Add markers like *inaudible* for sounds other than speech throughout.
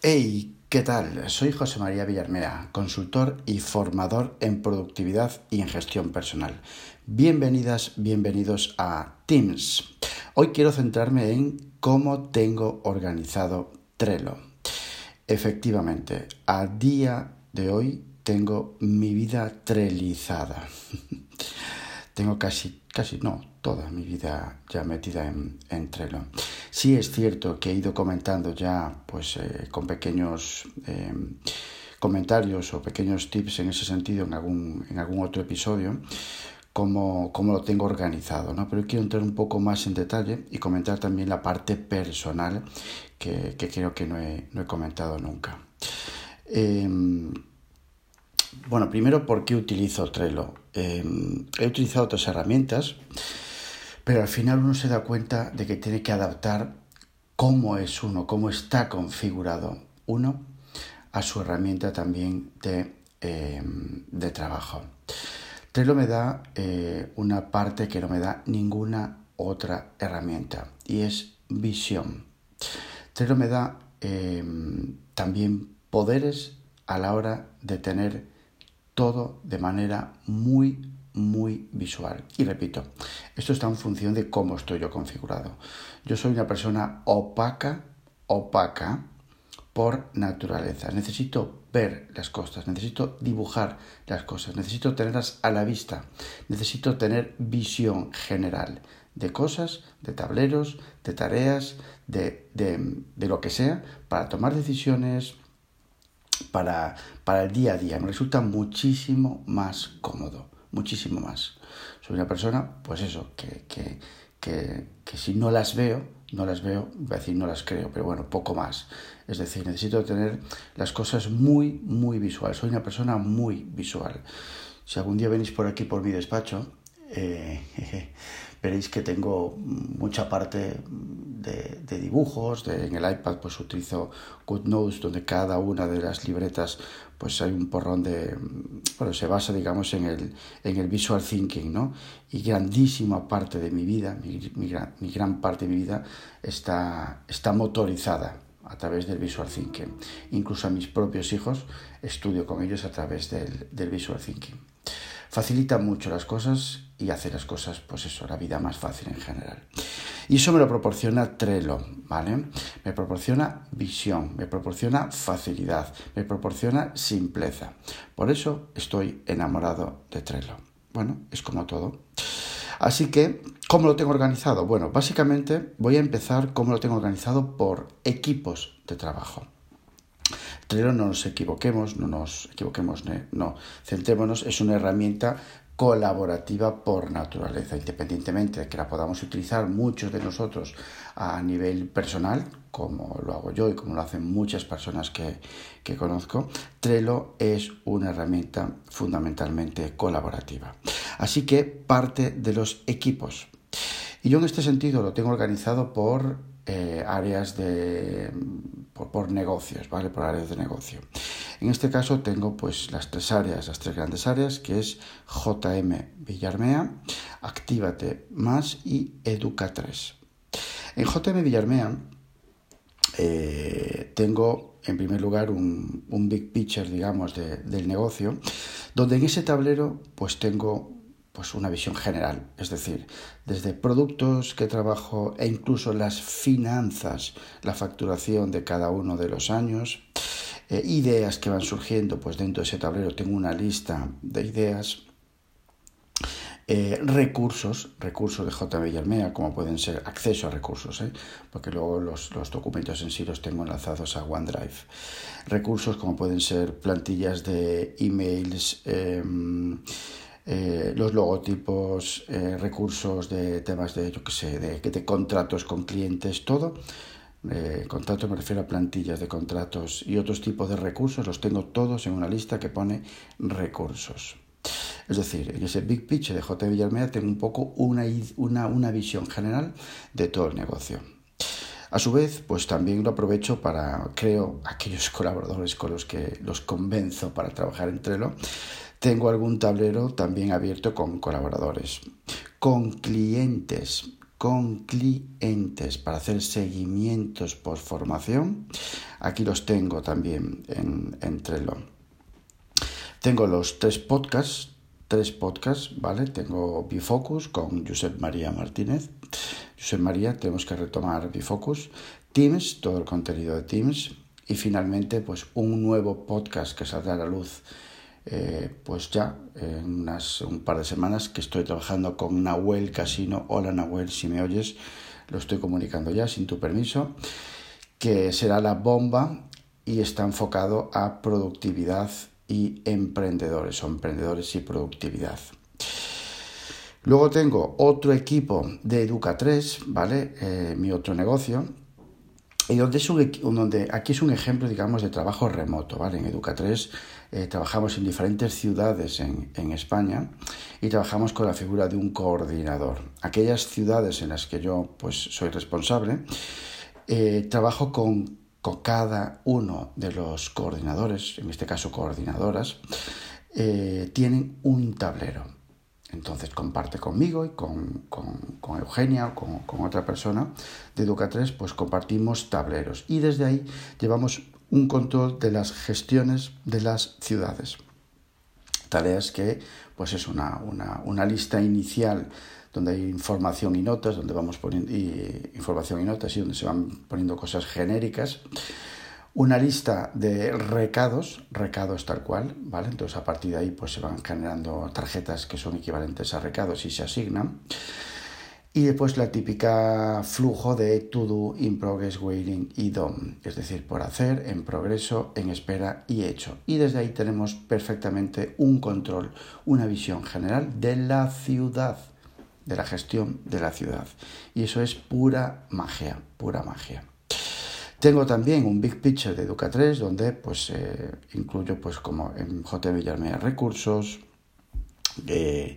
Hey, ¿qué tal? Soy José María Villarmea, consultor y formador en productividad y en gestión personal. Bienvenidas, bienvenidos a Teams. Hoy quiero centrarme en cómo tengo organizado Trello. Efectivamente, a día de hoy tengo mi vida trelizada. *laughs* tengo casi, casi, no, toda mi vida ya metida en, en Trello. Sí es cierto que he ido comentando ya, pues eh, con pequeños eh, comentarios o pequeños tips en ese sentido en algún, en algún otro episodio, cómo, cómo lo tengo organizado, ¿no? Pero quiero entrar un poco más en detalle y comentar también la parte personal que, que creo que no he, no he comentado nunca. Eh, bueno, primero, ¿por qué utilizo Trello? he utilizado otras herramientas pero al final uno se da cuenta de que tiene que adaptar cómo es uno, cómo está configurado uno a su herramienta también de, eh, de trabajo. Trello me da eh, una parte que no me da ninguna otra herramienta y es visión. Trello me da eh, también poderes a la hora de tener todo de manera muy muy visual. Y repito, esto está en función de cómo estoy yo configurado. Yo soy una persona opaca, opaca por naturaleza. Necesito ver las cosas, necesito dibujar las cosas, necesito tenerlas a la vista, necesito tener visión general de cosas, de tableros, de tareas, de, de, lo que sea, para tomar decisiones, para, para el día a día. Me resulta muchísimo más cómodo muchísimo más. Soy una persona, pues eso, que, que, que, que si no las veo, no las veo, voy a decir no las creo, pero bueno, poco más. Es decir, necesito tener las cosas muy, muy visual. Soy una persona muy visual. Si algún día venís por aquí, por mi despacho, eh, *laughs* veréis que tengo mucha parte de, de dibujos, de, en el iPad pues utilizo GoodNotes donde cada una de las libretas pues hay un porrón de, bueno, se basa digamos en el, en el visual thinking, ¿no? Y grandísima parte de mi vida, mi, mi, gran, mi gran parte de mi vida está, está motorizada a través del visual thinking. Incluso a mis propios hijos estudio con ellos a través del, del visual thinking facilita mucho las cosas y hace las cosas, pues eso, la vida más fácil en general. Y eso me lo proporciona Trello, ¿vale? Me proporciona visión, me proporciona facilidad, me proporciona simpleza. Por eso estoy enamorado de Trello. Bueno, es como todo. Así que, ¿cómo lo tengo organizado? Bueno, básicamente voy a empezar cómo lo tengo organizado por equipos de trabajo. Trello no nos equivoquemos, no nos equivoquemos, no, centrémonos, es una herramienta colaborativa por naturaleza, independientemente de que la podamos utilizar muchos de nosotros a nivel personal, como lo hago yo y como lo hacen muchas personas que, que conozco, Trello es una herramienta fundamentalmente colaborativa. Así que parte de los equipos. Y yo en este sentido lo tengo organizado por eh, áreas de por, negocios, ¿vale? Por áreas de negocio. En este caso tengo pues las tres áreas, las tres grandes áreas, que es JM Villarmea, Actívate Más y Educa 3. En JM Villarmea eh, tengo en primer lugar un, big picture, digamos, de, del negocio, donde en ese tablero pues tengo pues una visión general, es decir, desde productos que trabajo e incluso las finanzas, la facturación de cada uno de los años, eh, ideas que van surgiendo, pues dentro de ese tablero tengo una lista de ideas, eh, recursos, recursos de J. Villarmea, como pueden ser acceso a recursos, ¿eh? porque luego los, los, documentos en sí los tengo enlazados a OneDrive. Recursos como pueden ser plantillas de emails, em, los logotipos, recursos de temas de, yo que sé, de, de contratos con clientes, todo. Eh, contratos me refiero a plantillas de contratos y otros tipos de recursos, los tengo todos en una lista que pone recursos. Es decir, en ese big pitch de J. Villarmea tengo un poco una, una, una visión general de todo el negocio. A su vez, pues también lo aprovecho para, creo, aquellos *laughs* colaboradores con los que los convenzo para trabajar en Trello, tengo algún tablero también abierto con colaboradores, con clientes con clientes para hacer seguimientos por formación. Aquí los tengo también en, en Trello. Tengo los tres podcasts, tres podcasts, ¿vale? Tengo Bifocus con Josep María Martínez. Josep María, tenemos que retomar Bifocus. Teams, todo el contenido de Teams. Y finalmente, pues un nuevo podcast que saldrá a la luz eh, pues ya en unas, un par de semanas que estoy trabajando con Nahuel Casino. Hola Nahuel, si me oyes, lo estoy comunicando ya sin tu permiso, que será la bomba y está enfocado a productividad y emprendedores o emprendedores y productividad. Luego tengo otro equipo de Educa3, ¿vale? Eh, mi otro negocio, y donde, es un, donde aquí es un ejemplo, digamos, de trabajo remoto, ¿vale? En Educa3 eh, trabajamos en diferentes ciudades en, en, España y trabajamos con la figura de un coordinador. Aquellas ciudades en las que yo pues, soy responsable, eh, trabajo con, con, cada uno de los coordinadores, en este caso coordinadoras, eh, tienen un tablero. Entonces comparte conmigo y con, Eugenia o con, otra persona de Educa3, pues compartimos tableros y desde ahí llevamos un control de las gestiones de las ciudades. Tareas que pues es una, una lista inicial donde hay información y notas, donde vamos poniendo información y notas y donde se van poniendo cosas genéricas una lista de recados, recados tal cual, ¿vale? Entonces a partir de ahí pues se van generando tarjetas que son equivalentes a recados y se asignan. Y después la típica flujo de to do, in progress, waiting y done, es decir, por hacer, en progreso, en espera y hecho. Y desde ahí tenemos perfectamente un control, una visión general de la ciudad, de la gestión de la ciudad. Y eso es pura magia, pura magia. Tengo también un Big Picture de Educa3 donde pues eh, incluyo pues como en J. Villarmea recursos, eh,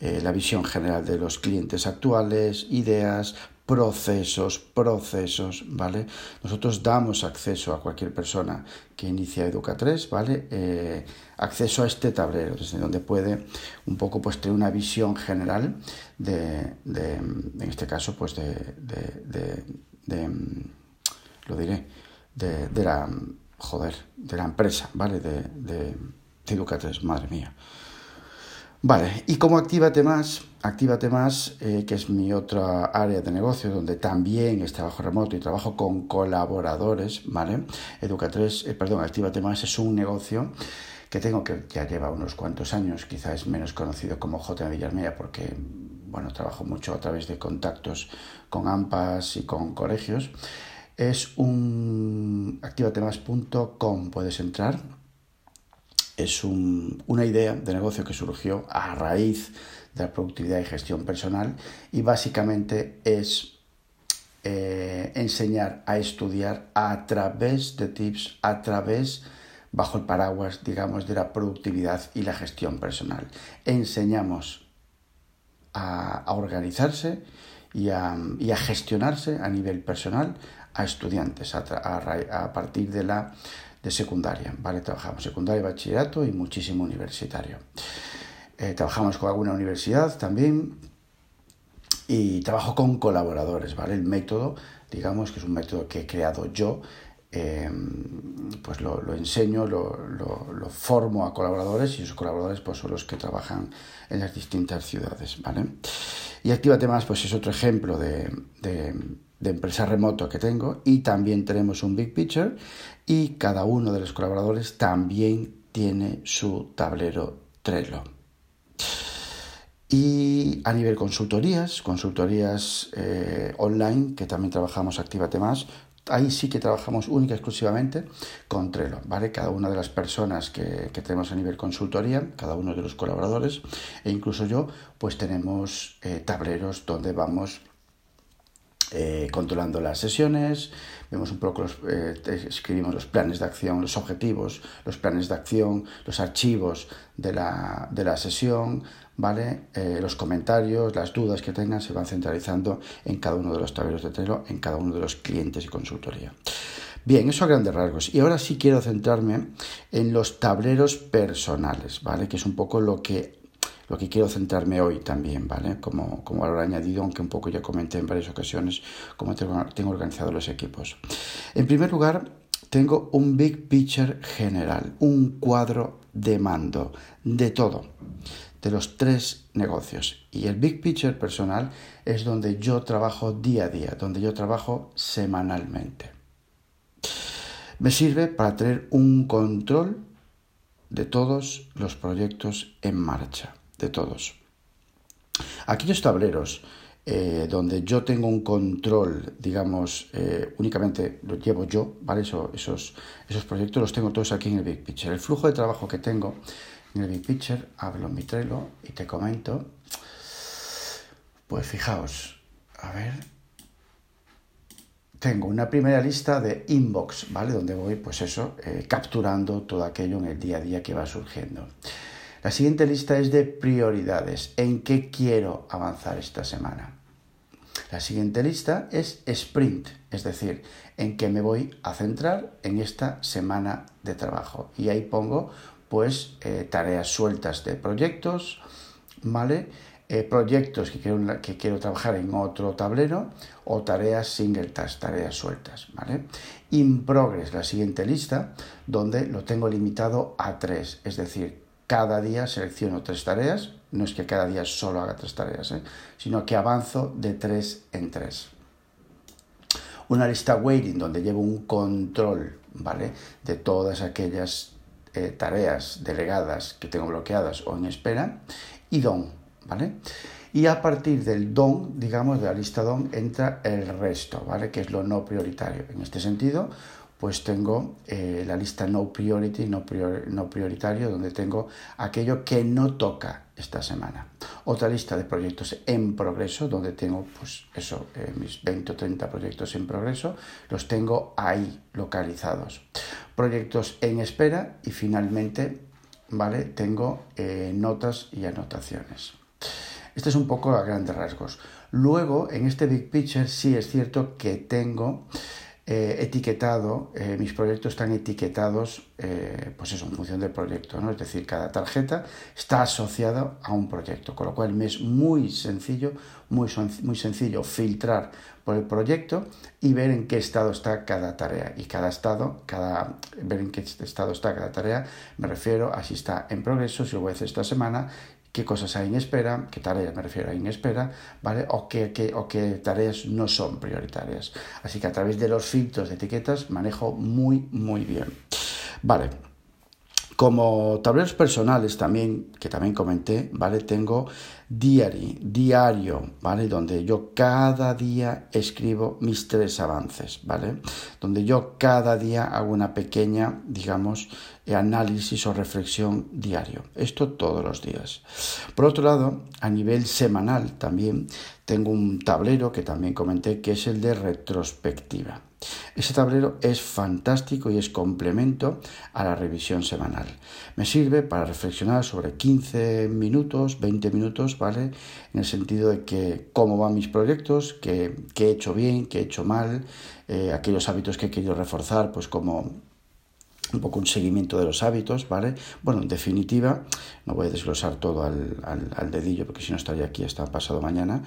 eh, la visión general de los clientes actuales, ideas, procesos, procesos, ¿vale? Nosotros damos acceso a cualquier persona que inicia Educa3, ¿vale? acceso a este tablero, desde donde puede un poco pues tener una visión general de, de en este caso, pues de, de, de lo diré, de, la, joder, de la empresa, ¿vale? De, de, de madre mía. Vale, y como Actívate Más, Actívate Más, eh, que es mi otra área de negocio donde también es trabajo remoto y trabajo con colaboradores, ¿vale? Educa3, eh, perdón, Actívate Más es un negocio que tengo que ya lleva unos cuantos años, quizás es menos conocido como J. Villarmea porque, bueno, trabajo mucho a través de contactos con AMPAs y con colegios es un activatemas.com, puedes entrar. Es una idea de negocio que surgió a raíz de la productividad y gestión personal y básicamente es eh, enseñar a estudiar a través de tips, a través, bajo el paraguas, digamos, de la productividad y la gestión personal. Enseñamos a, organizarse y a, gestionarse a nivel personal a estudiantes a, partir de la secundaria, ¿vale? Trabajamos secundaria, bachillerato y muchísimo universitario. Eh, trabajamos con alguna universidad también y trabajo con colaboradores, ¿vale? El método, digamos que es un método que he creado yo, em, pues lo, enseño, lo, formo a colaboradores y esos colaboradores pues son los que trabajan en las distintas ciudades, ¿vale? Y Actívate Más pues es otro ejemplo de de empresa remoto que tengo y también tenemos un Big Picture y cada uno de los colaboradores también tiene su tablero Trello. Y a nivel consultorías, consultorías eh, online, que también trabajamos Actívate Más, ahí sí que trabajamos única y exclusivamente con Trello, ¿vale? Cada una de las personas que, que, tenemos a nivel consultoría, cada uno de los colaboradores, e incluso yo, pues tenemos eh, tableros donde vamos eh, controlando las sesiones, vemos un poco, los, eh, escribimos los planes de acción, los objetivos, los planes de acción, los archivos de la, de la sesión, ¿vale? Eh, los comentarios, las dudas que tengan se van centralizando en cada uno de los tableros de Trello, en cada uno de los clientes y consultoría. Bien, eso a grandes rasgos. Y ahora sí quiero centrarme en los tableros personales, ¿vale? Que es un poco lo que lo que quiero centrarme hoy también, ¿vale? Como, como valor añadido, aunque un poco ya comenté en varias ocasiones cómo tengo, tengo organizado los equipos. En primer lugar, tengo un big picture general, un cuadro de mando de todo, de los tres negocios. Y el big picture personal es donde yo trabajo día a día, donde yo trabajo semanalmente. Me sirve para tener un control de todos los proyectos en marcha, de todos. Aquellos tableros eh, donde yo tengo un control, digamos, eh, únicamente lo llevo yo, ¿vale? esos, esos proyectos los tengo todos aquí en el Big Picture. El flujo de trabajo que tengo en el Big Picture, hablo en mi Trello y te comento, pues fijaos, a ver, tengo una primera lista de inbox, ¿vale? Donde voy, pues eso, eh, capturando todo aquello en el día a día que va surgiendo. La siguiente lista es de prioridades. ¿En qué quiero avanzar esta semana? La siguiente lista es sprint, es decir, en qué me voy a centrar en esta semana de trabajo. Y ahí pongo pues eh, tareas sueltas de proyectos, ¿vale? Eh, proyectos que quiero, que quiero trabajar en otro tablero o tareas single task, tareas sueltas, ¿vale? In progress, la siguiente lista, donde lo tengo limitado a tres, es decir, cada día selecciono tres tareas, no es que cada día solo haga tres tareas, ¿eh? sino que avanzo de tres en tres. Una lista waiting donde llevo un control, ¿vale? De todas aquellas eh, tareas delegadas que tengo bloqueadas o en espera. Y don, ¿vale? Y a partir del don, digamos, de la lista don, entra el resto, ¿vale? Que es lo no prioritario. En este sentido, pues tengo eh, la lista no priority, no, no, prioritario, donde tengo aquello que no toca esta semana. Otra lista de proyectos en progreso, donde tengo, pues eso, eh, mis 20 o 30 proyectos en progreso, los tengo ahí localizados. Proyectos en espera y finalmente, ¿vale? Tengo eh, notas y anotaciones. Este es un poco a grandes rasgos. Luego, en este Big Picture sí es cierto que tengo eh, etiquetado, eh, mis proyectos están etiquetados, eh, pues eso, en función del proyecto, ¿no? Es decir, cada tarjeta está asociada a un proyecto, con lo cual me es muy sencillo, muy, muy sencillo filtrar por el proyecto y ver en qué estado está cada tarea. Y cada estado, cada, ver en qué estado está cada tarea, me refiero a si está en progreso, si lo voy a hacer esta semana, qué cosas hay en espera, qué tareas me refiero a en espera, ¿vale? O qué, o qué tareas no son prioritarias. Así que a través de los filtros de etiquetas manejo muy, muy bien. Vale. Como tableros personales también, que también comenté, ¿vale? Tengo diary, diario, ¿vale? Donde yo cada día escribo mis tres avances, ¿vale? Donde yo cada día hago una pequeña, digamos, análisis o reflexión diario. Esto todos los días. Por otro lado, a nivel semanal también tengo un tablero que también comenté que es el de retrospectiva. Ese tablero es fantástico y es complemento a la revisión semanal. Me sirve para reflexionar sobre 15 minutos, 20 minutos, ¿vale? En el sentido de que cómo van mis proyectos, qué, he hecho bien, qué he hecho mal, eh, aquellos hábitos que he querido reforzar, pues como un poco un seguimiento de los hábitos, ¿vale? Bueno, en definitiva, no voy a desglosar todo al, dedillo porque si no estaría aquí hasta pasado mañana.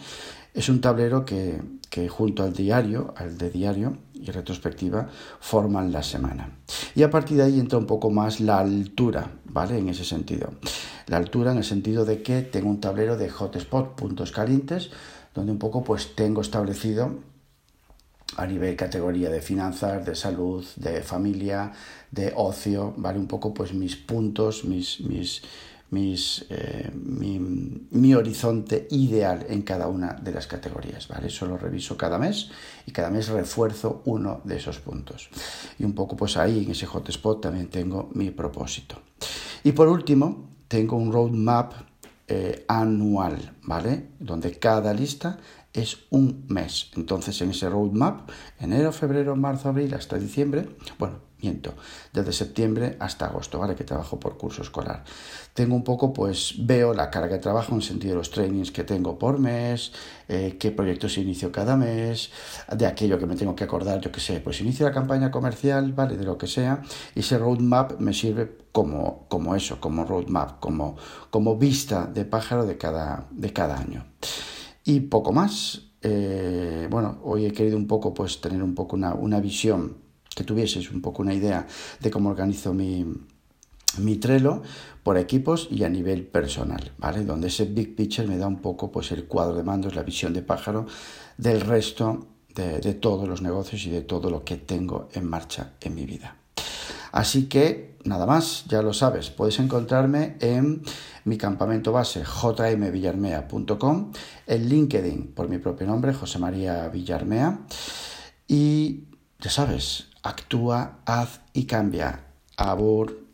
Es un tablero que, junto al diario, al de diario y retrospectiva, forman la semana. Y a partir de ahí entra un poco más la altura, ¿vale? En ese sentido. La altura en el sentido de que tengo un tablero de hotspot, puntos calientes, donde un poco pues tengo establecido a nivel categoría de finanzas, de salud, de familia, de ocio, ¿vale? Un poco pues mis puntos, mis, mis, eh, mi, mi, horizonte ideal en cada una de las categorías, ¿vale? Eso lo reviso cada mes y cada mes refuerzo uno de esos puntos. Y un poco pues ahí en ese hotspot también tengo mi propósito. Y por último, tengo un roadmap eh, anual, ¿vale? Donde cada lista es un mes. Entonces, en ese roadmap, enero, febrero, marzo, abril, hasta diciembre, bueno, desde septiembre hasta agosto, ¿vale? Que trabajo por curso escolar. Tengo un poco, pues veo la carga de trabajo en sentido de los trainings que tengo por mes, eh, qué proyectos inicio cada mes, de aquello que me tengo que acordar, yo qué sé, pues inicio la campaña comercial, ¿vale? De lo que sea, y ese roadmap me sirve como, como eso, como roadmap, como, como vista de pájaro de cada, de cada año. Y poco más. Eh, bueno, hoy he querido un poco, pues, tener un poco una, una visión que tuvieses un poco una idea de cómo organizo mi, mi Trello por equipos y a nivel personal, ¿vale? Donde ese big picture me da un poco pues el cuadro de mandos, la visión de pájaro del resto de, de todos los negocios y de todo lo que tengo en marcha en mi vida. Así que nada más, ya lo sabes, puedes encontrarme en mi campamento base jmvillarmea.com, en LinkedIn por mi propio nombre, José María Villarmea, y ya sabes, actúa, haz y cambia. Abur.